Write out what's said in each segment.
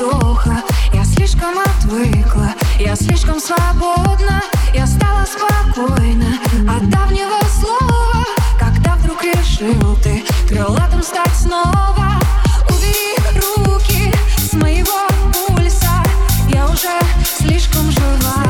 вдоха Я слишком отвыкла, я слишком свободна Я стала спокойна от давнего слова. Когда вдруг решил ты крылатым стать снова. Убери руки с моего пульса Я уже слишком жива.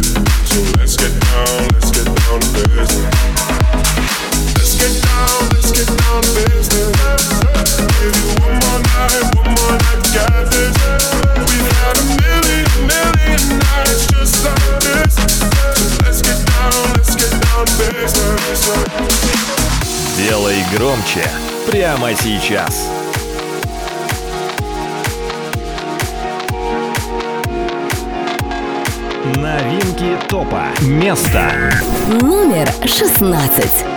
громче прямо сейчас. Новинки топа. Место. Номер шестнадцать.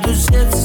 du ciel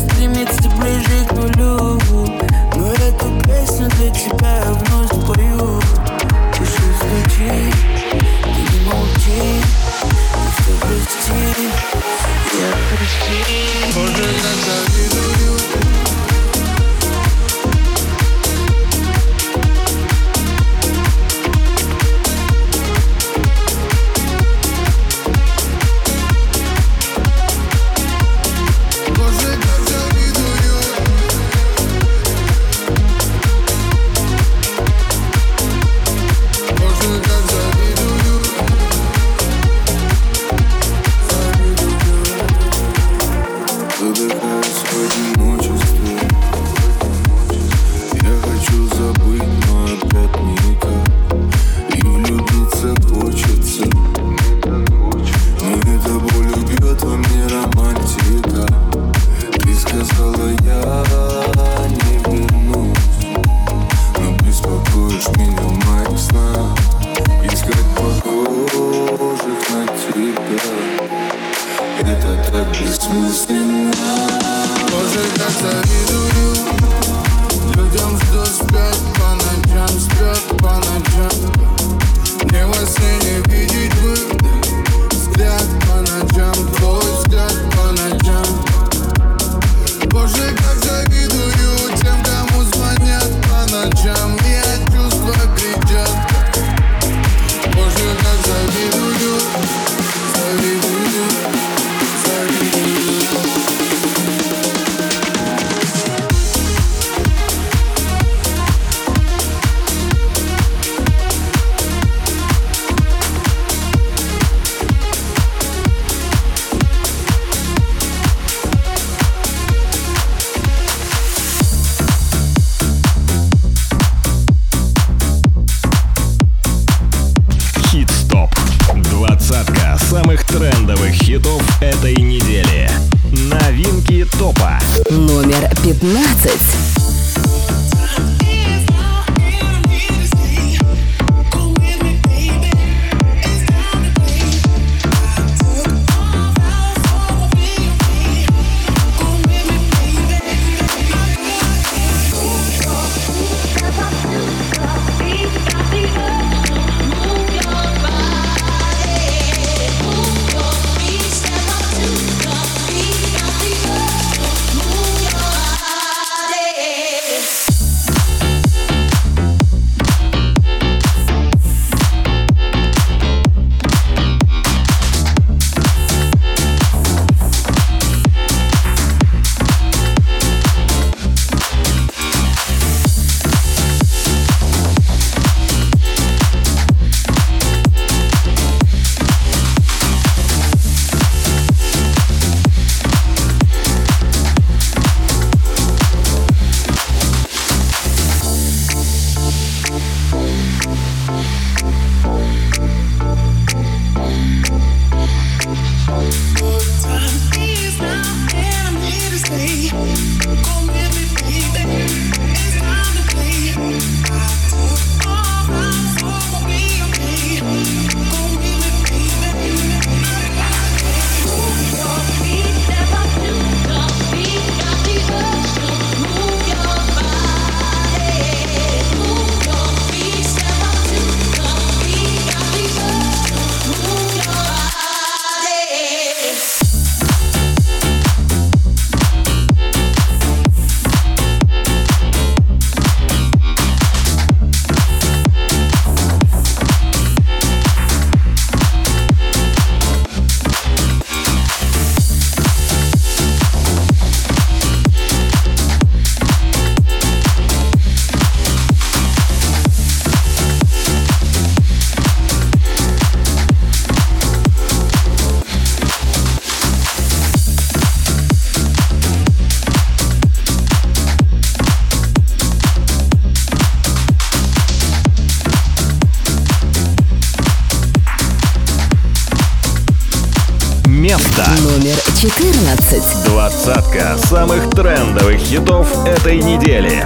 самых трендовых хитов этой недели.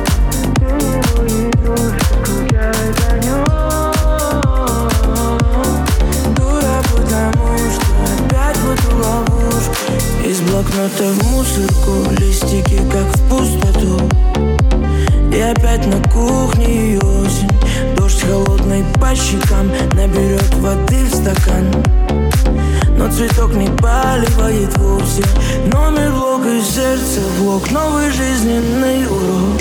Из блокнота в мусорку листики, как в пустоту. И опять на кухне осень. Дождь холодный по щекам Наберет воды в стакан. Но цветок не поливает вовсе. Номер сердце блок Новый жизненный урок.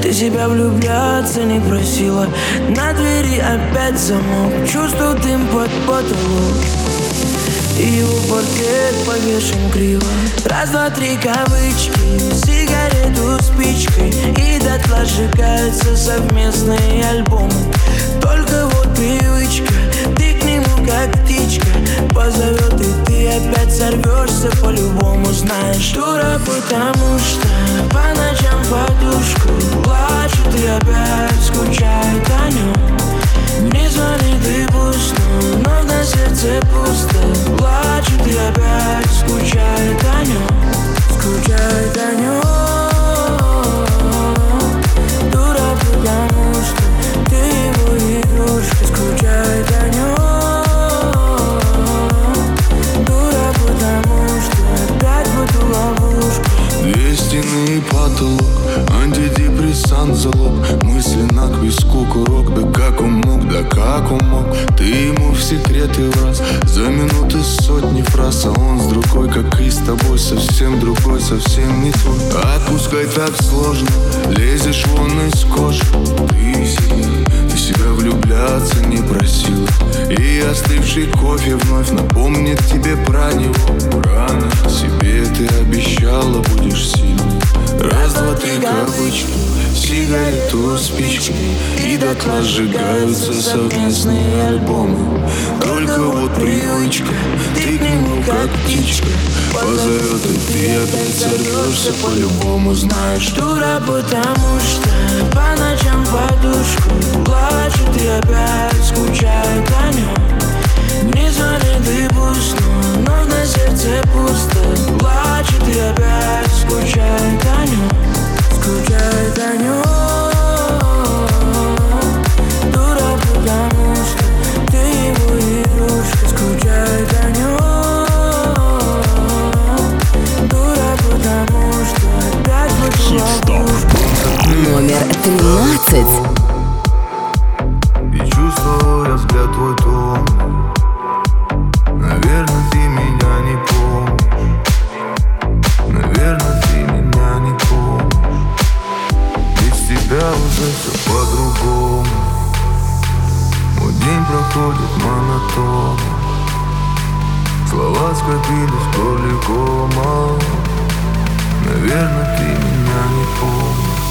Ты себя влюбляться не просила На двери опять замок. Чувствую дым под потолок. И его портрет повешен криво. Раз, два, три кавычки Сигарету спичкой И дотла сжигаются совместные альбомы Только вот привычка Ты к нему как птичка Позовет и ты опять сорвешься По-любому знаешь. Дура, потому что По ночам подушку Плачет и опять скучает о нем не звони, ты пусть, но на сердце пусто. Плачет и опять скучает о нем Скучает о нем Антидепрессант залог Мысленно к виску курок Да как он мог, да как он мог Ты ему в секреты в раз За минуты сотни фраз А он с другой, как и с тобой Совсем другой, совсем не твой. Отпускай так сложно Лезешь вон из кожи. Ты себя влюбляться не просила. И остывший кофе вновь напомнит тебе про него. Рано себе ты обещала будешь сильной Раз, два, три кавычки Сигарету спички И дотла сжигаются совместные альбомы. Только вот привычка Ты к нему как птичка. Позовет и ты опять сорвешься По-любому. Знаешь Дура, потому что по ночам подушку Плачет и опять скучает о нем Ты пусть, но на сердце пусто. Плачет и опять скучает о нем Скучает о нем Дура, потому что ты его игрушка Скучает о нем Дура, потому что опять в эту ловушку Номер 13. Проходит монотонно. Слова скопились в горле кома Наверное, ты меня не помнишь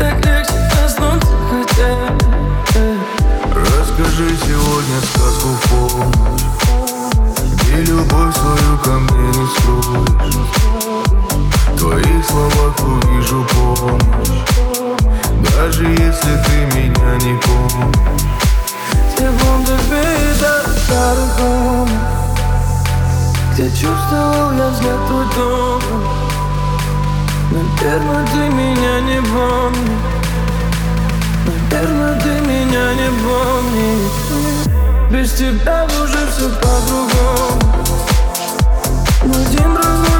Так легче коснуться хотя Расскажи сегодня сказку в полночь. Где любовь свою ко мне не строишь В твоих словах увижу помощь Даже если ты меня не помнишь. Секунды перед старых Где чувствовал я взгляд твой дома Наверное, ты меня не помнишь. Наверное, ты меня не помнишь. Без тебя уже все по-другому. Мой день разбудит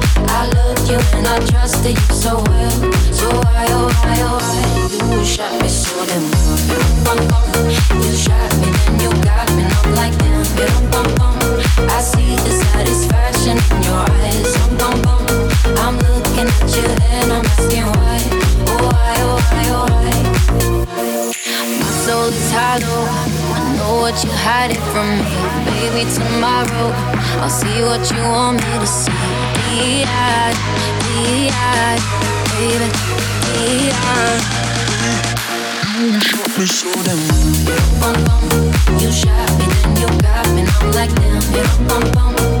I loved you and I trusted you so well. So why, oh why, oh why you shot me so damn well? Bum, bum. You shot me, then you got me, I'm like damn. Bum, bum. I see the satisfaction in your eyes. Bum, bum, bum. I'm looking at you and I'm asking why, oh, why, oh why, oh why so hollow. I know what you're hiding from me, baby. Tomorrow I'll see what you want me to see. Be-eyed, be-eyed, baby, be-eyed. You shot me so damn. You shot me, then you got me. I'm like damn, yeah, bum bum.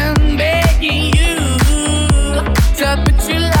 up, but you love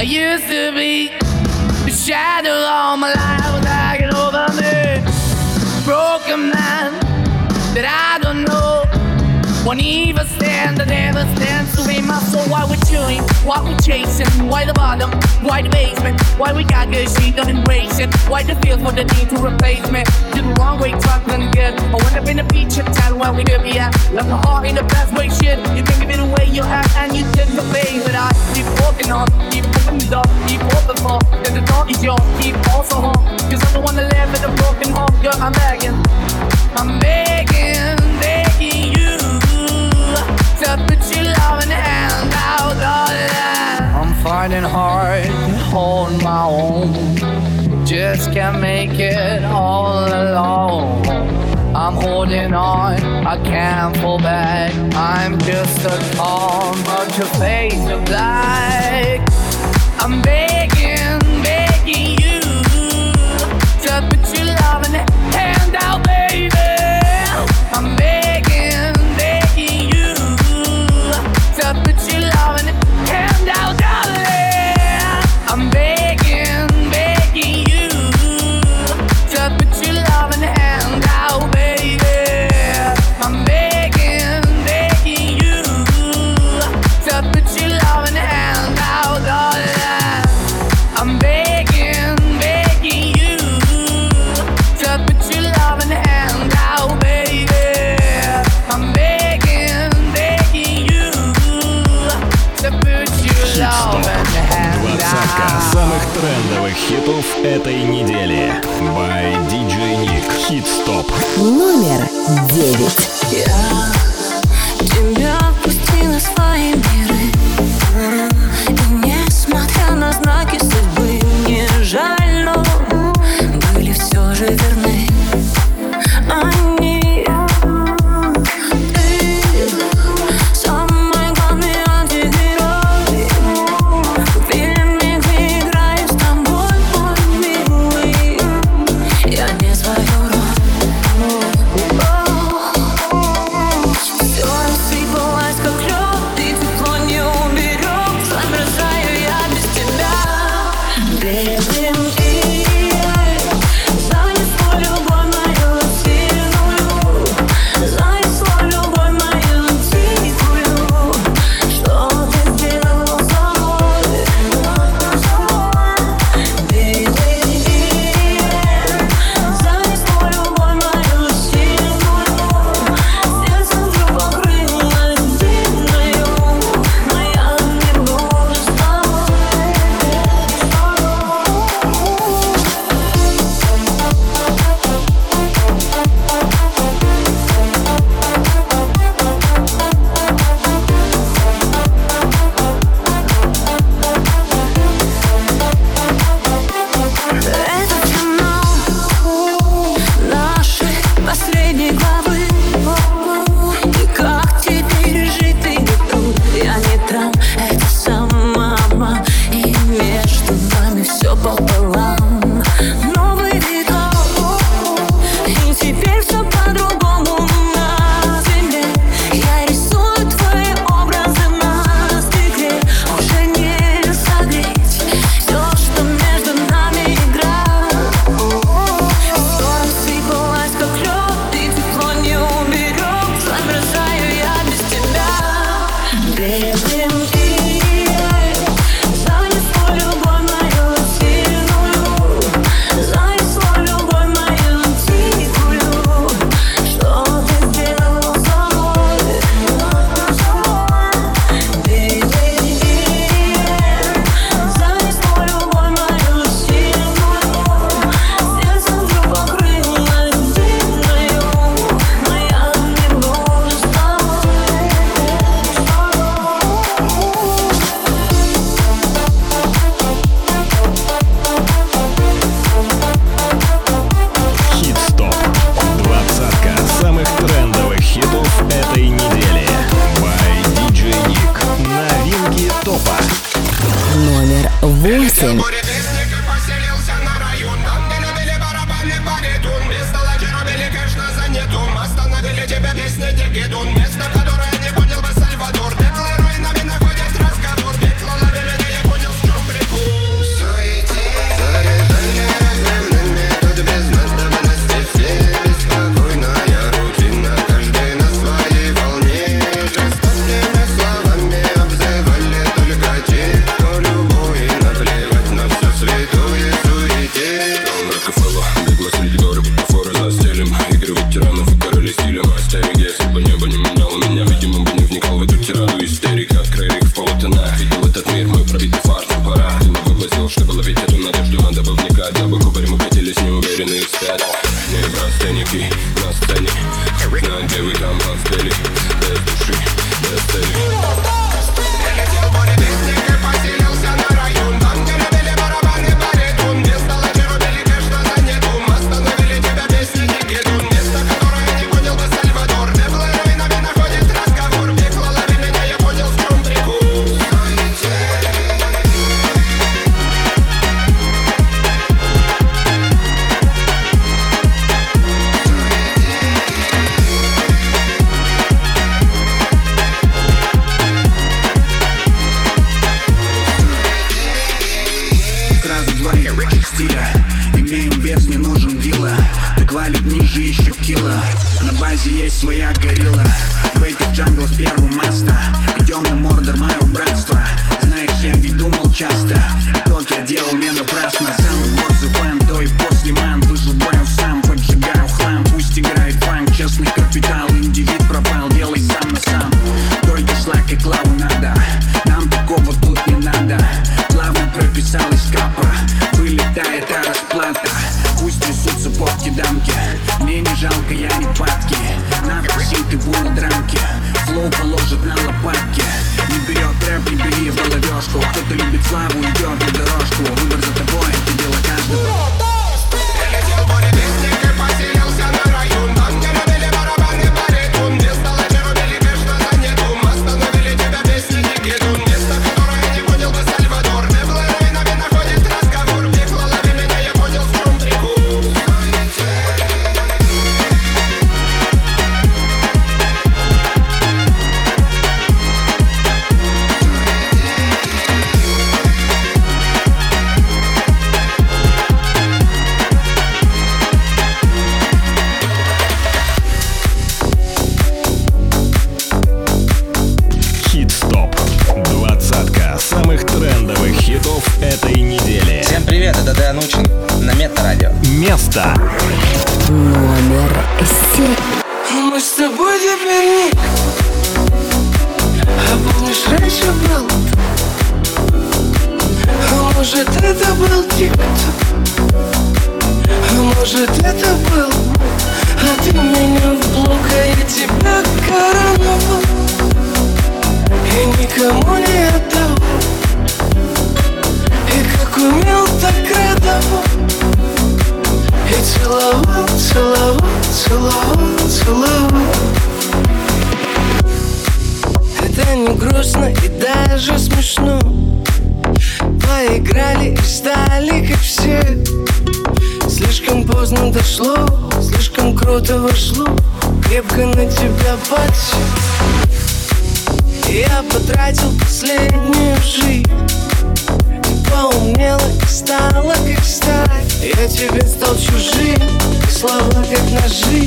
I used to be. The shadow all my life was hanging over me. Broken man that I don't know. Won't even stand, I never stand to be my soul. Why we chewing? Why we chasing? Why the bottom? Why the basement? Why we got good, she don't embrace it? Why the feel for the need to replace me? Did the wrong way, talking good. I went up in the feature town where we could be at. Left my heart in the best way, shit. You can give it away, you have, and you take the face. But I keep walking on, keep opening the door, keep open for. Cause the door is yours, keep also home. Cause I'm the one that live in a broken home, girl, I'm begging. I'm begging, begging you I'm finding hard to hold my own. Just can't make it all alone. I'm holding on, I can't fall back. I'm just a calm, but your face of black. Created. Listen. Just a целовал, целовал, целовал. Это не грустно и даже смешно. Поиграли и стали как все. Слишком поздно дошло, слишком круто вошло. Крепко на тебя подсел. Я потратил последнюю жизнь. Поумнела и стала Я тебе стал чужим, слова как ножи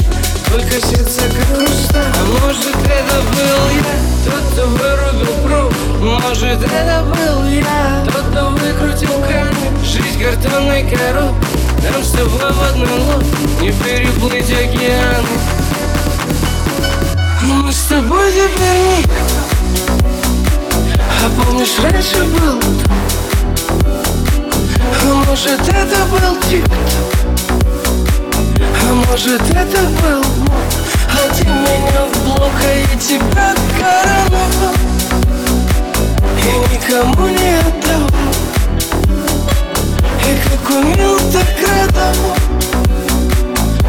Только сердце хрусталь А может это был я, тот, кто вырубил пруд. Может это был я, тот, кто выкрутил камень Жизнь картонной коробкой нам с тобой в одной лодке Не переплыть океаны. Мы с тобой теперь никто А помнишь, раньше был А может, это был тик-ток Может, это был мод А ты меня в блок, а я тебя короновал И никому не отдавал. И как умел, так радовал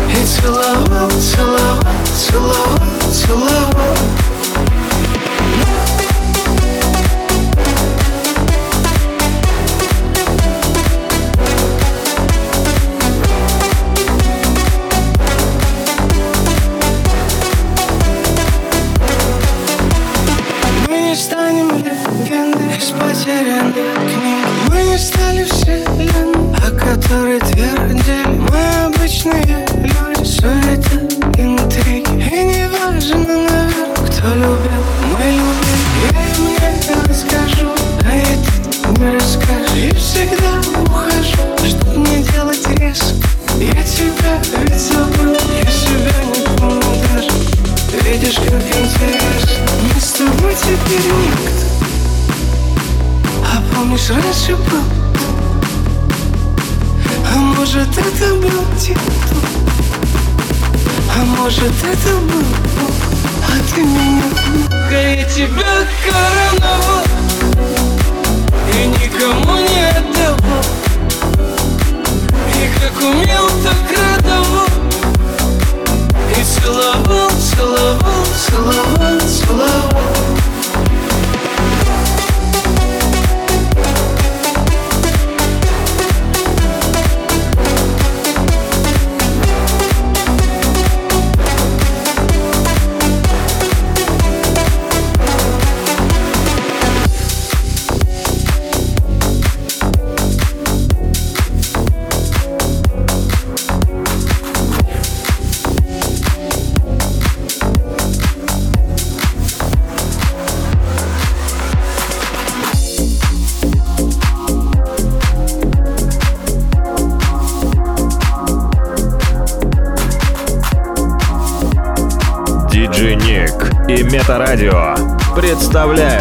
И целовал, целовал, целовал, целовал потерян Мы не стали вселенной, о которой твердили. Мы обычные люди, суета, интриги. И не важно, наверное, кто любит.「風も熱」「一部から」представляет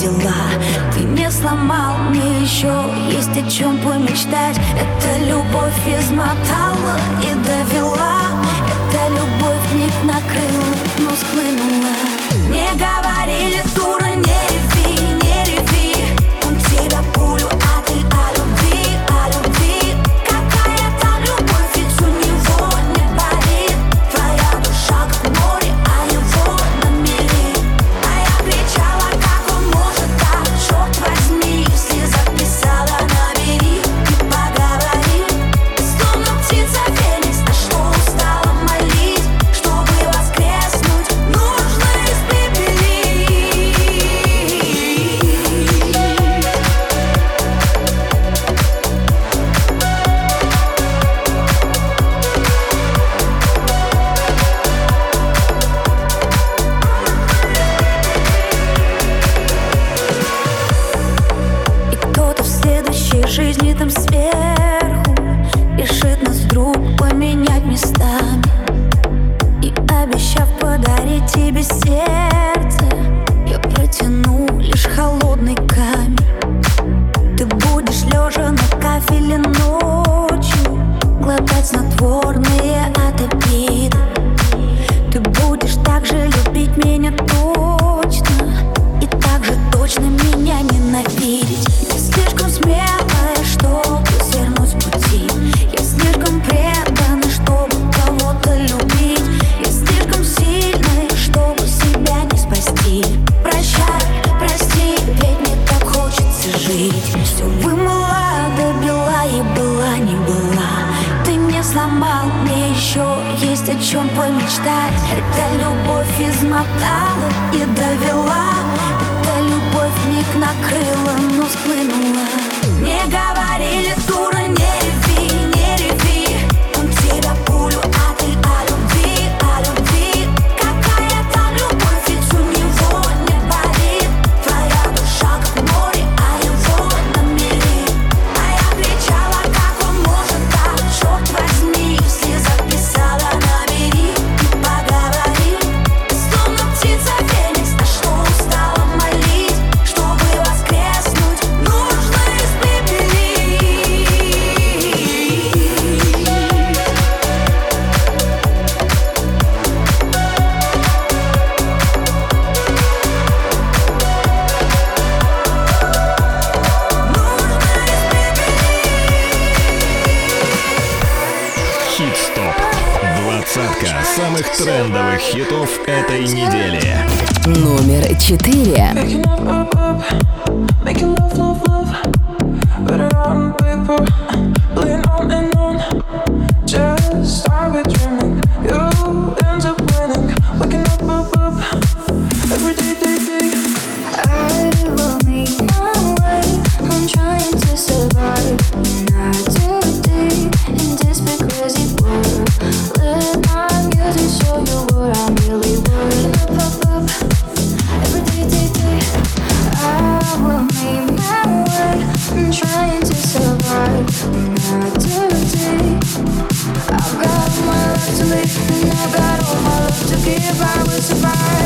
дела. Ты не сломал, мне еще есть о чем помечтать. Эта любовь измотала и довела. Эта любовь не накрыла, но схлынула. Не говорили, дура, не простить Все вымыла добила и была не была. Ты мне сломал, мне еще есть о чем помечтать. Эта любовь измотала и довела. Эта любовь миг накрыла, но сплынула Не говорили дура, не трендовых хитов этой недели. Номер четыре. Making love, love, love, put it on paper. survive.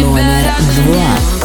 Номер два.